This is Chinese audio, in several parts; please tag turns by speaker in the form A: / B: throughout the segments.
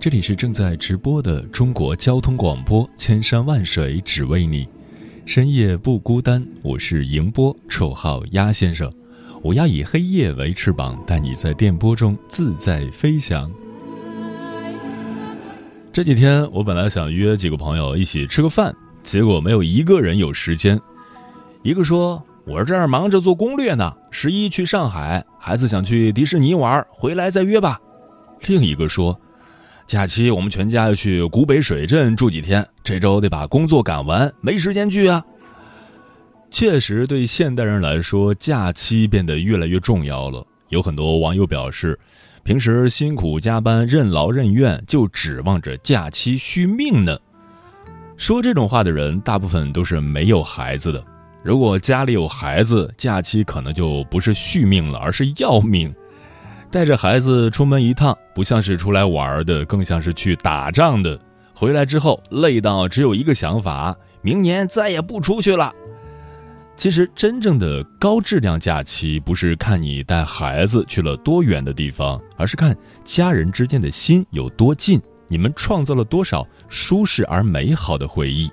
A: 这里是正在直播的中国交通广播，千山万水只为你，深夜不孤单。我是迎波，绰号鸭先生。我要以黑夜为翅膀，带你在电波中自在飞翔。这几天我本来想约几个朋友一起吃个饭，结果没有一个人有时间。一个说。我这儿忙着做攻略呢，十一去上海，孩子想去迪士尼玩，回来再约吧。另一个说，假期我们全家要去古北水镇住几天，这周得把工作赶完，没时间聚啊。确实，对现代人来说，假期变得越来越重要了。有很多网友表示，平时辛苦加班、任劳任怨，就指望着假期续命呢。说这种话的人，大部分都是没有孩子的。如果家里有孩子，假期可能就不是续命了，而是要命。带着孩子出门一趟，不像是出来玩的，更像是去打仗的。回来之后累到只有一个想法：明年再也不出去了。其实，真正的高质量假期，不是看你带孩子去了多远的地方，而是看家人之间的心有多近，你们创造了多少舒适而美好的回忆。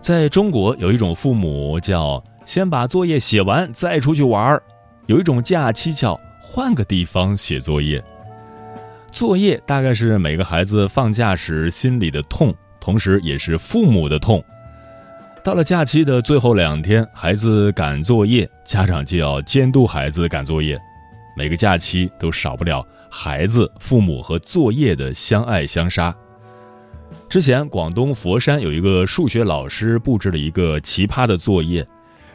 A: 在中国，有一种父母叫先把作业写完再出去玩儿；有一种假期叫换个地方写作业。作业大概是每个孩子放假时心里的痛，同时也是父母的痛。到了假期的最后两天，孩子赶作业，家长就要监督孩子赶作业。每个假期都少不了孩子、父母和作业的相爱相杀。之前，广东佛山有一个数学老师布置了一个奇葩的作业，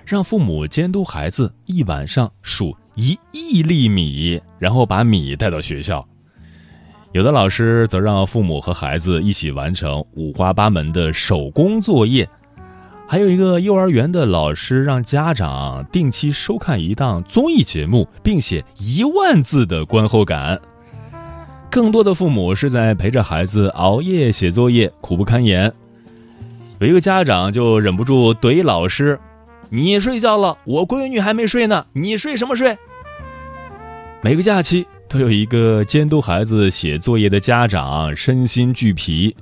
A: 让父母监督孩子一晚上数一亿粒米，然后把米带到学校。有的老师则让父母和孩子一起完成五花八门的手工作业，还有一个幼儿园的老师让家长定期收看一档综艺节目，并写一万字的观后感。更多的父母是在陪着孩子熬夜写作业，苦不堪言。有一个家长就忍不住怼老师：“你睡觉了，我闺女还没睡呢，你睡什么睡？”每个假期都有一个监督孩子写作业的家长身心俱疲。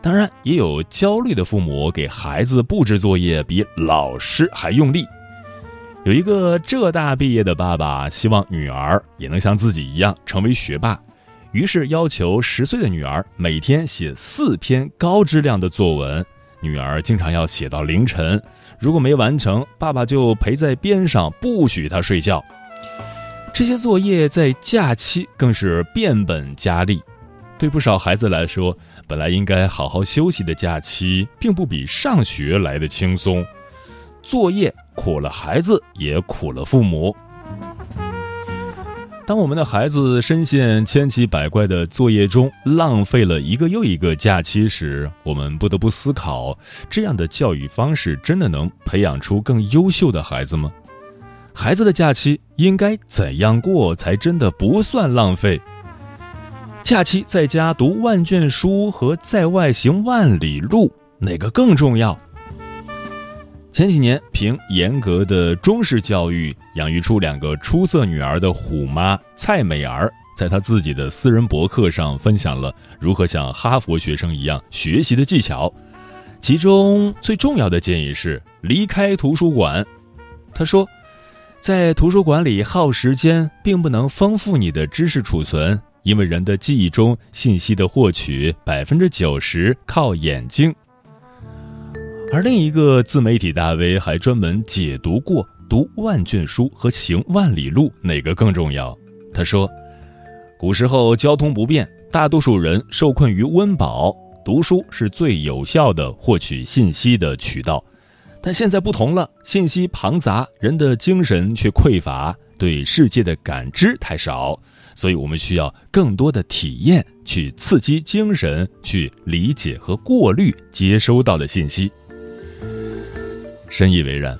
A: 当然，也有焦虑的父母给孩子布置作业比老师还用力。有一个浙大毕业的爸爸希望女儿也能像自己一样成为学霸。于是要求十岁的女儿每天写四篇高质量的作文，女儿经常要写到凌晨，如果没完成，爸爸就陪在边上不许她睡觉。这些作业在假期更是变本加厉，对不少孩子来说，本来应该好好休息的假期，并不比上学来的轻松。作业苦了孩子，也苦了父母。当我们的孩子深陷千奇百怪的作业中，浪费了一个又一个假期时，我们不得不思考：这样的教育方式真的能培养出更优秀的孩子吗？孩子的假期应该怎样过才真的不算浪费？假期在家读万卷书和在外行万里路，哪个更重要？前几年，凭严格的中式教育养育出两个出色女儿的虎妈蔡美儿，在她自己的私人博客上分享了如何像哈佛学生一样学习的技巧。其中最重要的建议是离开图书馆。她说，在图书馆里耗时间，并不能丰富你的知识储存，因为人的记忆中信息的获取百分之九十靠眼睛。而另一个自媒体大 V 还专门解读过读万卷书和行万里路哪个更重要。他说：“古时候交通不便，大多数人受困于温饱，读书是最有效的获取信息的渠道。但现在不同了，信息庞杂，人的精神却匮乏，对世界的感知太少，所以我们需要更多的体验去刺激精神，去理解和过滤接收到的信息。深以为然，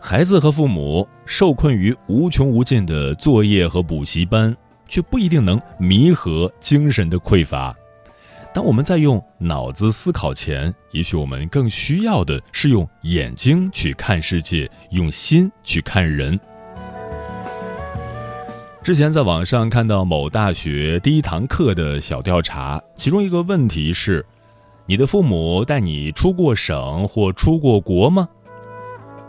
A: 孩子和父母受困于无穷无尽的作业和补习班，却不一定能弥合精神的匮乏。当我们在用脑子思考前，也许我们更需要的是用眼睛去看世界，用心去看人。之前在网上看到某大学第一堂课的小调查，其中一个问题是：你的父母带你出过省或出过国吗？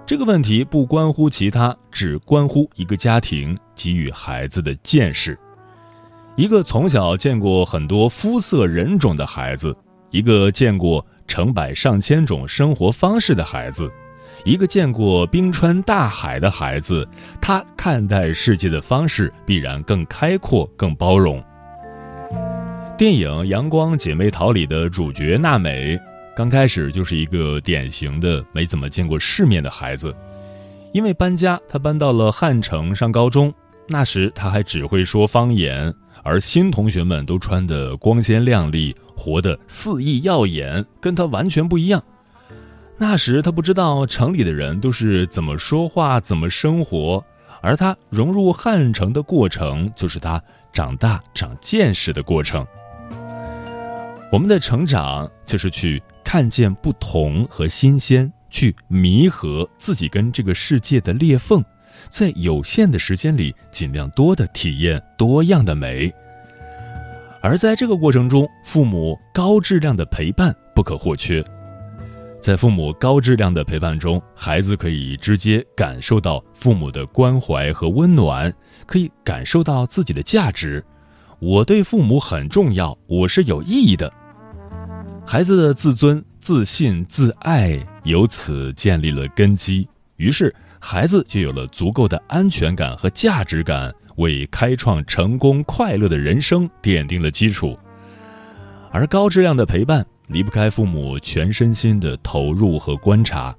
A: 这个问题不关乎其他，只关乎一个家庭给予孩子的见识。一个从小见过很多肤色人种的孩子，一个见过成百上千种生活方式的孩子，一个见过冰川大海的孩子，他看待世界的方式必然更开阔、更包容。电影《阳光姐妹淘》里的主角娜美，刚开始就是一个典型的没怎么见过世面的孩子，因为搬家，她搬到了汉城上高中，那时他还只会说方言。而新同学们都穿得光鲜亮丽，活得肆意耀眼，跟他完全不一样。那时他不知道城里的人都是怎么说话、怎么生活，而他融入汉城的过程，就是他长大、长见识的过程。我们的成长，就是去看见不同和新鲜，去弥合自己跟这个世界的裂缝。在有限的时间里，尽量多的体验多样的美。而在这个过程中，父母高质量的陪伴不可或缺。在父母高质量的陪伴中，孩子可以直接感受到父母的关怀和温暖，可以感受到自己的价值。我对父母很重要，我是有意义的。孩子的自尊、自信、自爱由此建立了根基，于是。孩子就有了足够的安全感和价值感，为开创成功快乐的人生奠定了基础。而高质量的陪伴离不开父母全身心的投入和观察。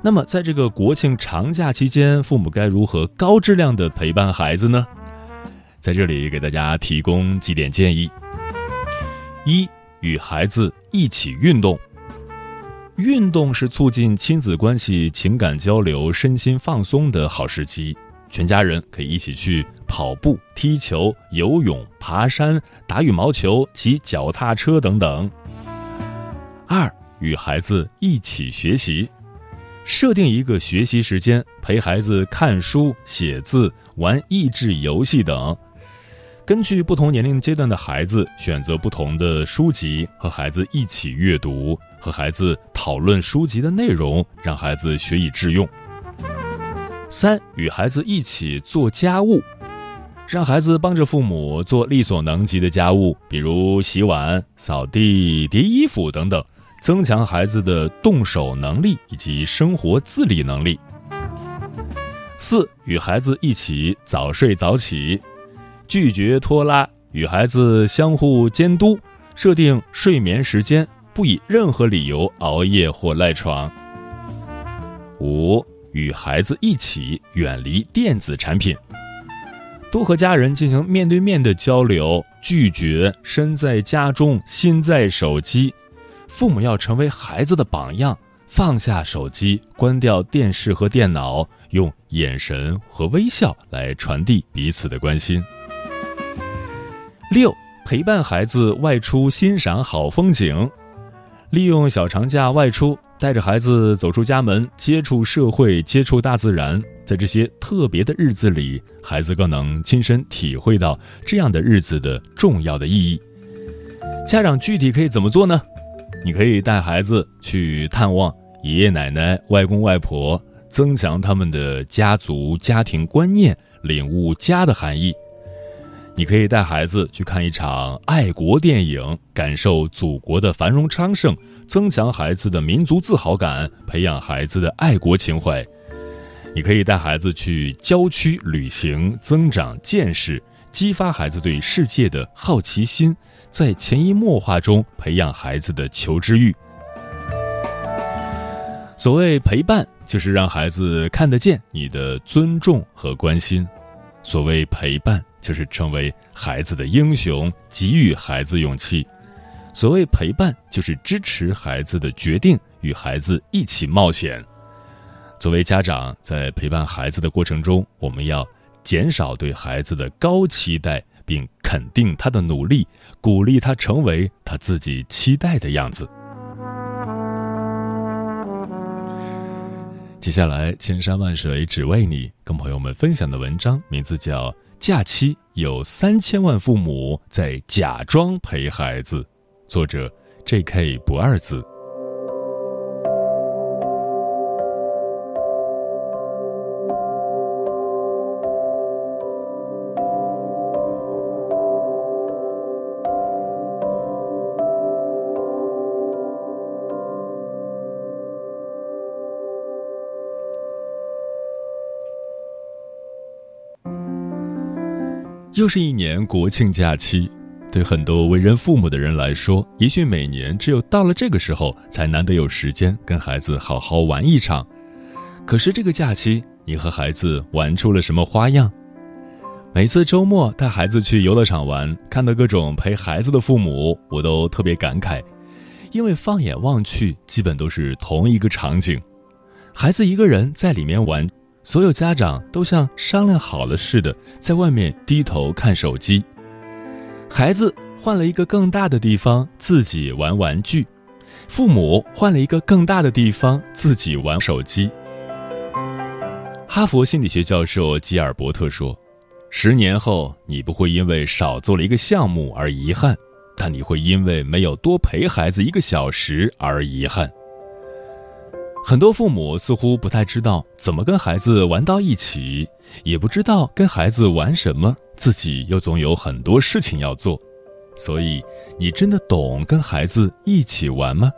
A: 那么，在这个国庆长假期间，父母该如何高质量的陪伴孩子呢？在这里给大家提供几点建议：一、与孩子一起运动。运动是促进亲子关系、情感交流、身心放松的好时机。全家人可以一起去跑步、踢球、游泳、爬山、打羽毛球、骑脚踏车等等。二，与孩子一起学习，设定一个学习时间，陪孩子看书、写字、玩益智游戏等。根据不同年龄阶段的孩子，选择不同的书籍，和孩子一起阅读，和孩子讨论书籍的内容，让孩子学以致用。三，与孩子一起做家务，让孩子帮着父母做力所能及的家务，比如洗碗、扫地、叠衣服等等，增强孩子的动手能力以及生活自理能力。四，与孩子一起早睡早起。拒绝拖拉，与孩子相互监督，设定睡眠时间，不以任何理由熬夜或赖床。五，与孩子一起远离电子产品，多和家人进行面对面的交流，拒绝身在家中心在手机。父母要成为孩子的榜样，放下手机，关掉电视和电脑，用眼神和微笑来传递彼此的关心。六，陪伴孩子外出欣赏好风景，利用小长假外出，带着孩子走出家门，接触社会，接触大自然。在这些特别的日子里，孩子更能亲身体会到这样的日子的重要的意义。家长具体可以怎么做呢？你可以带孩子去探望爷爷奶奶、外公外婆，增强他们的家族家庭观念，领悟家的含义。你可以带孩子去看一场爱国电影，感受祖国的繁荣昌盛，增强孩子的民族自豪感，培养孩子的爱国情怀。你可以带孩子去郊区旅行，增长见识，激发孩子对世界的好奇心，在潜移默化中培养孩子的求知欲。所谓陪伴，就是让孩子看得见你的尊重和关心；所谓陪伴，就是成为孩子的英雄，给予孩子勇气；所谓陪伴，就是支持孩子的决定，与孩子一起冒险。作为家长，在陪伴孩子的过程中，我们要减少对孩子的高期待，并肯定他的努力，鼓励他成为他自己期待的样子。接下来，千山万水只为你，跟朋友们分享的文章名字叫《假期有三千万父母在假装陪孩子》，作者 J.K. 不二子。又是一年国庆假期，对很多为人父母的人来说，也许每年只有到了这个时候，才难得有时间跟孩子好好玩一场。可是这个假期，你和孩子玩出了什么花样？每次周末带孩子去游乐场玩，看到各种陪孩子的父母，我都特别感慨，因为放眼望去，基本都是同一个场景：孩子一个人在里面玩。所有家长都像商量好了似的，在外面低头看手机。孩子换了一个更大的地方自己玩玩具，父母换了一个更大的地方自己玩手机。哈佛心理学教授吉尔伯特说：“十年后，你不会因为少做了一个项目而遗憾，但你会因为没有多陪孩子一个小时而遗憾。”很多父母似乎不太知道怎么跟孩子玩到一起，也不知道跟孩子玩什么，自己又总有很多事情要做。所以，你真的懂跟孩子一起玩吗？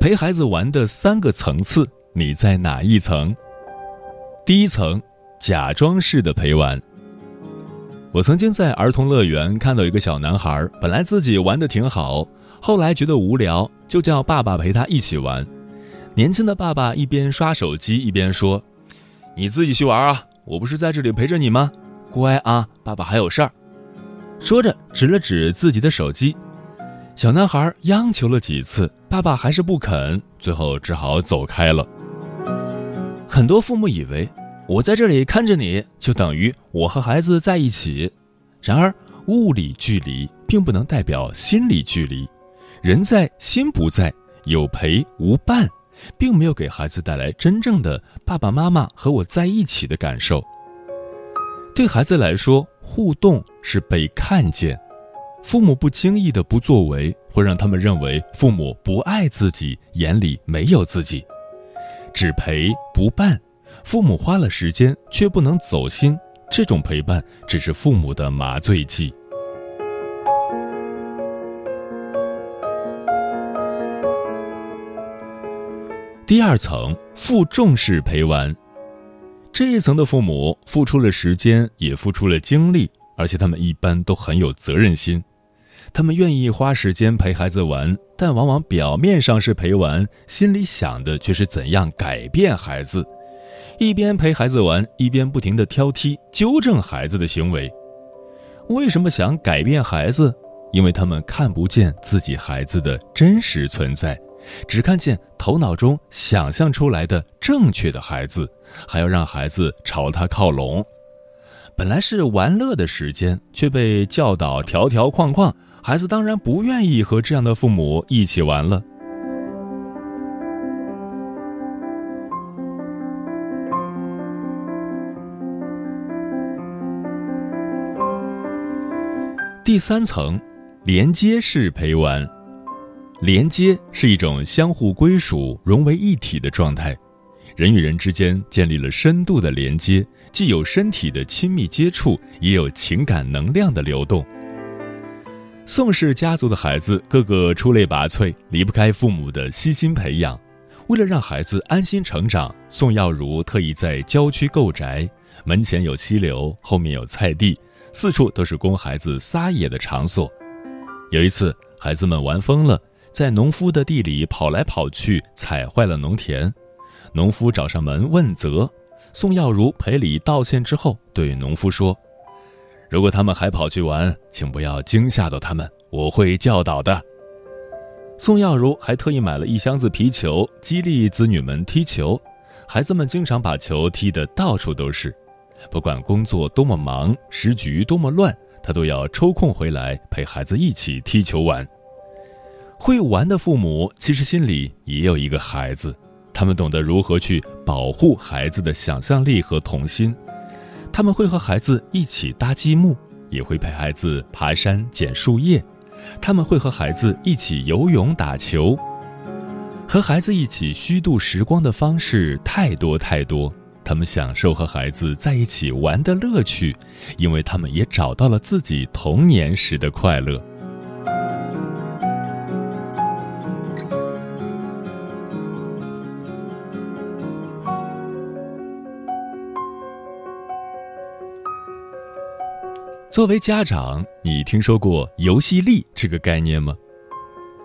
A: 陪孩子玩的三个层次，你在哪一层？第一层，假装式的陪玩。我曾经在儿童乐园看到一个小男孩，本来自己玩的挺好，后来觉得无聊，就叫爸爸陪他一起玩。年轻的爸爸一边刷手机一边说：“你自己去玩啊，我不是在这里陪着你吗？乖啊，爸爸还有事儿。”说着指了指自己的手机。小男孩央求了几次，爸爸还是不肯，最后只好走开了。很多父母以为。我在这里看着你，就等于我和孩子在一起。然而，物理距离并不能代表心理距离。人在心不在，有陪无伴，并没有给孩子带来真正的爸爸妈妈和我在一起的感受。对孩子来说，互动是被看见。父母不经意的不作为，会让他们认为父母不爱自己，眼里没有自己。只陪不伴。父母花了时间却不能走心，这种陪伴只是父母的麻醉剂。第二层负重式陪玩，这一层的父母付出了时间，也付出了精力，而且他们一般都很有责任心。他们愿意花时间陪孩子玩，但往往表面上是陪玩，心里想的却是怎样改变孩子。一边陪孩子玩，一边不停地挑剔、纠正孩子的行为。为什么想改变孩子？因为他们看不见自己孩子的真实存在，只看见头脑中想象出来的正确的孩子，还要让孩子朝他靠拢。本来是玩乐的时间，却被教导条条框框，孩子当然不愿意和这样的父母一起玩了。第三层，连接式陪玩。连接是一种相互归属、融为一体的状态，人与人之间建立了深度的连接，既有身体的亲密接触，也有情感能量的流动。宋氏家族的孩子个个出类拔萃，离不开父母的悉心培养。为了让孩子安心成长，宋耀如特意在郊区购宅，门前有溪流，后面有菜地。四处都是供孩子撒野的场所。有一次，孩子们玩疯了，在农夫的地里跑来跑去，踩坏了农田。农夫找上门问责，宋耀如赔礼道歉之后，对农夫说：“如果他们还跑去玩，请不要惊吓到他们，我会教导的。”宋耀如还特意买了一箱子皮球，激励子女们踢球。孩子们经常把球踢得到处都是，不管工作多么忙，时局多么乱，他都要抽空回来陪孩子一起踢球玩。会玩的父母其实心里也有一个孩子，他们懂得如何去保护孩子的想象力和童心。他们会和孩子一起搭积木，也会陪孩子爬山捡树叶。他们会和孩子一起游泳、打球。和孩子一起虚度时光的方式太多太多，他们享受和孩子在一起玩的乐趣，因为他们也找到了自己童年时的快乐。作为家长，你听说过游戏力这个概念吗？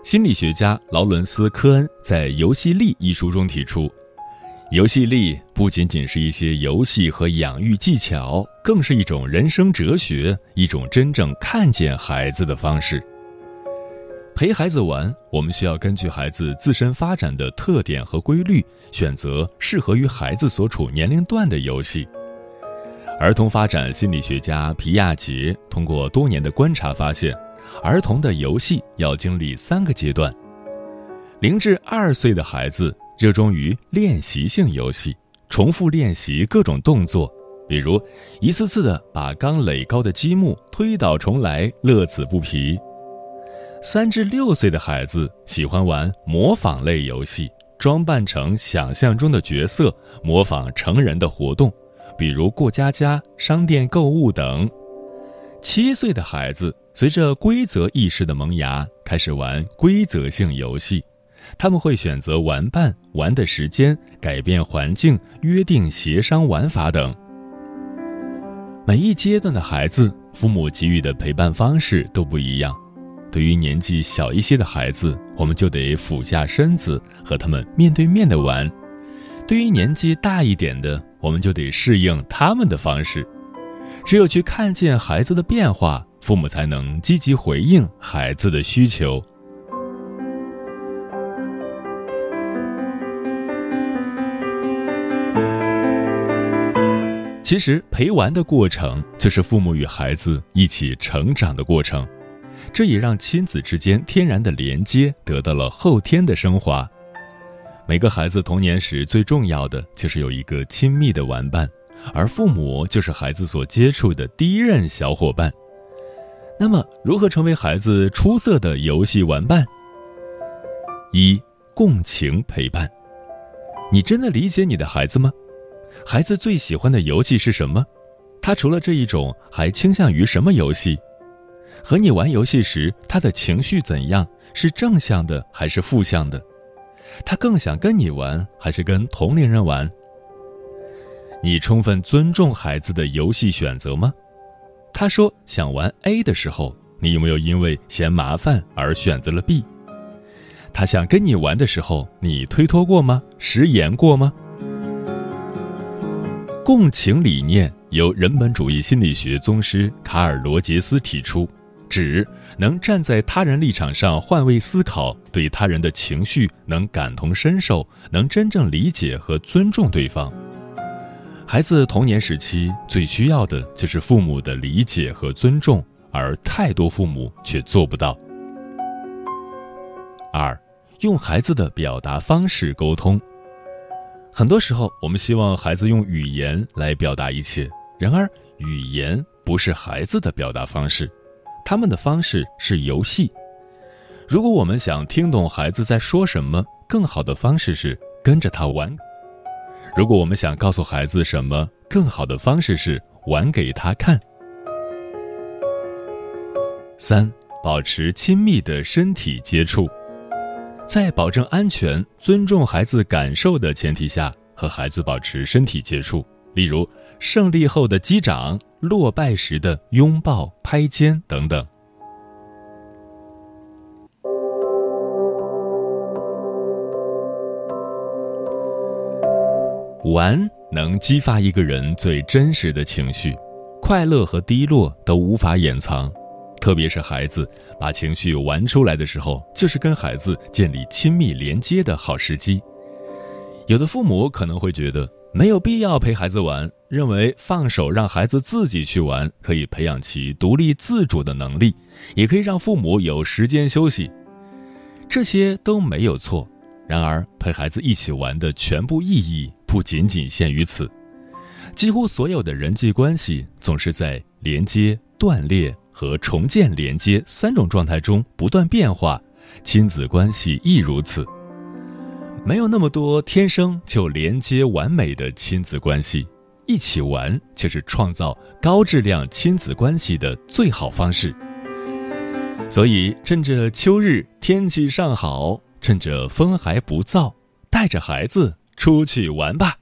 A: 心理学家劳伦斯·科恩在《游戏力》一书中提出，游戏力不仅仅是一些游戏和养育技巧，更是一种人生哲学，一种真正看见孩子的方式。陪孩子玩，我们需要根据孩子自身发展的特点和规律，选择适合于孩子所处年龄段的游戏。儿童发展心理学家皮亚杰通过多年的观察发现。儿童的游戏要经历三个阶段：零至二岁的孩子热衷于练习性游戏，重复练习各种动作，比如一次次的把刚垒高的积木推倒重来，乐此不疲；三至六岁的孩子喜欢玩模仿类游戏，装扮成想象中的角色，模仿成人的活动，比如过家家、商店购物等；七岁的孩子。随着规则意识的萌芽，开始玩规则性游戏。他们会选择玩伴、玩的时间、改变环境、约定、协商玩法等。每一阶段的孩子，父母给予的陪伴方式都不一样。对于年纪小一些的孩子，我们就得俯下身子和他们面对面的玩；对于年纪大一点的，我们就得适应他们的方式。只有去看见孩子的变化。父母才能积极回应孩子的需求。其实陪玩的过程就是父母与孩子一起成长的过程，这也让亲子之间天然的连接得到了后天的升华。每个孩子童年时最重要的就是有一个亲密的玩伴，而父母就是孩子所接触的第一任小伙伴。那么，如何成为孩子出色的游戏玩伴？一、共情陪伴。你真的理解你的孩子吗？孩子最喜欢的游戏是什么？他除了这一种，还倾向于什么游戏？和你玩游戏时，他的情绪怎样？是正向的还是负向的？他更想跟你玩，还是跟同龄人玩？你充分尊重孩子的游戏选择吗？他说想玩 A 的时候，你有没有因为嫌麻烦而选择了 B？他想跟你玩的时候，你推脱过吗？食言过吗？共情理念由人本主义心理学宗师卡尔·罗杰斯提出，指能站在他人立场上换位思考，对他人的情绪能感同身受，能真正理解和尊重对方。孩子童年时期最需要的就是父母的理解和尊重，而太多父母却做不到。二，用孩子的表达方式沟通。很多时候，我们希望孩子用语言来表达一切，然而语言不是孩子的表达方式，他们的方式是游戏。如果我们想听懂孩子在说什么，更好的方式是跟着他玩。如果我们想告诉孩子什么，更好的方式是玩给他看。三、保持亲密的身体接触，在保证安全、尊重孩子感受的前提下，和孩子保持身体接触，例如
B: 胜利后的击掌、落败时的拥抱、拍肩等等。玩能激发一个人最真实的情绪，快乐和低落都无法掩藏。特别是孩子把情绪玩出来的时候，就是跟孩子建立亲密连接的好时机。有的父母可能会觉得没有必要陪孩子玩，认为放手让孩子自己去玩，可以培养其独立自主的能力，也可以让父母有时间休息。这些都没有错。然而，陪孩子一起玩的全部意义不仅仅限于此。几乎所有的人际关系总是在连接、断裂。和重建连接三种状态中不断变化，亲子关系亦如此。没有那么多天生就连接完美的亲子关系，一起玩却是创造高质量亲子关系的最好方式。所以，趁着秋日天气尚好，趁着风还不燥，带着孩子出去玩吧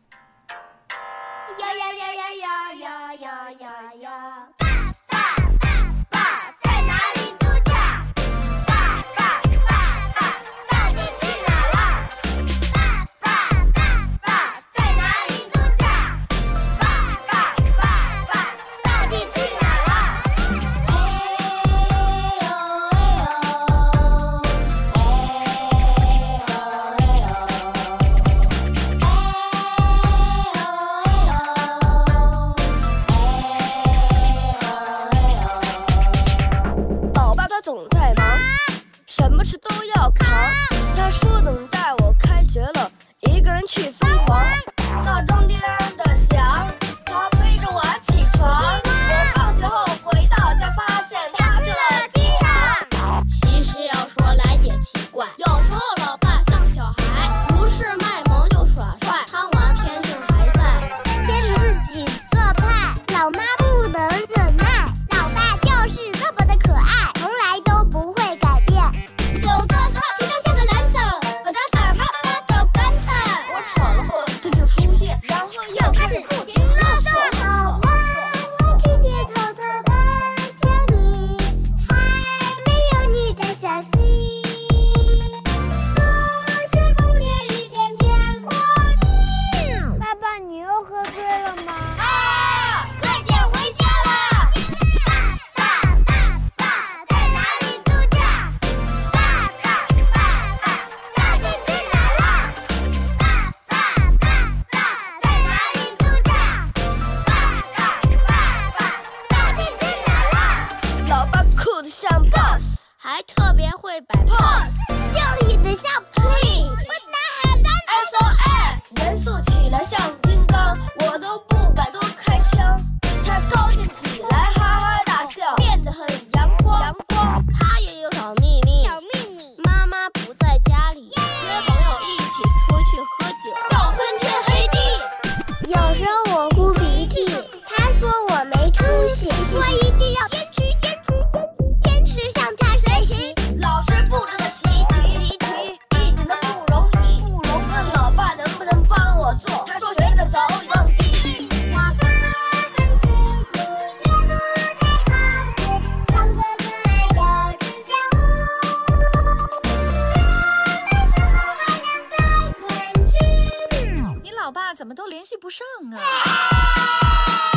B: 爸。
C: 怎么都联系不上啊？